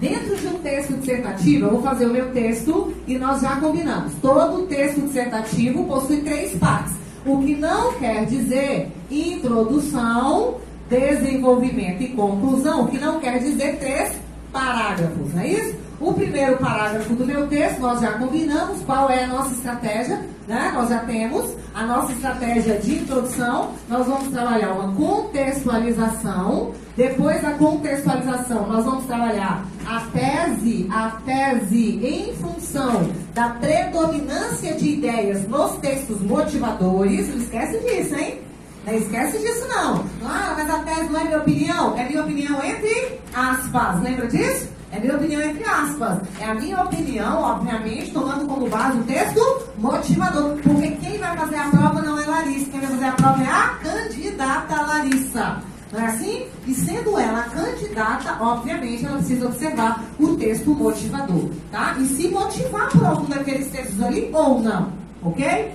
Dentro de um texto dissertativo, eu vou fazer o meu texto e nós já combinamos. Todo texto dissertativo possui três partes. O que não quer dizer introdução, desenvolvimento e conclusão, o que não quer dizer três parágrafos, não é isso? O primeiro parágrafo do meu texto, nós já combinamos qual é a nossa estratégia, né? Nós já temos a nossa estratégia de introdução, nós vamos trabalhar uma contextualização, depois da contextualização, nós vamos trabalhar tese, a tese em função da predominância de ideias nos textos motivadores, não esquece disso, hein? Não esquece disso não. Ah, mas a tese não é minha opinião, é minha opinião entre aspas, lembra disso? É minha opinião entre aspas. É a minha opinião, obviamente, tomando como base o texto motivador. Porque quem vai fazer a prova não é Larissa. Quem vai fazer a prova é a candidata Larissa. Não é assim? E sendo ela candidata, obviamente, ela precisa observar o texto motivador. Tá? E se motivar por algum daqueles textos ali ou não. Ok?